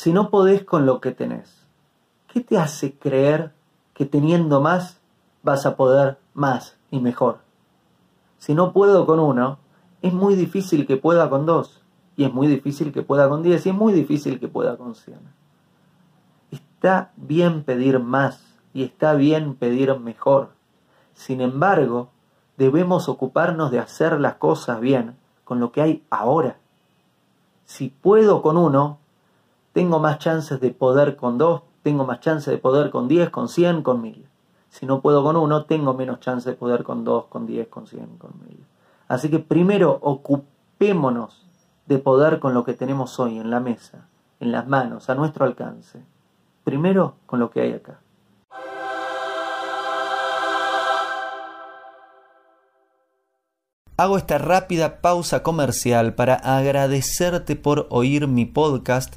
Si no podés con lo que tenés, ¿qué te hace creer que teniendo más vas a poder más y mejor? Si no puedo con uno, es muy difícil que pueda con dos, y es muy difícil que pueda con diez, y es muy difícil que pueda con cien. Está bien pedir más y está bien pedir mejor. Sin embargo, debemos ocuparnos de hacer las cosas bien con lo que hay ahora. Si puedo con uno, tengo más chances de poder con dos, tengo más chances de poder con diez, con cien, con mil. Si no puedo con uno, tengo menos chances de poder con dos, con diez, con cien, con mil. Así que primero ocupémonos de poder con lo que tenemos hoy en la mesa, en las manos, a nuestro alcance. Primero con lo que hay acá. Hago esta rápida pausa comercial para agradecerte por oír mi podcast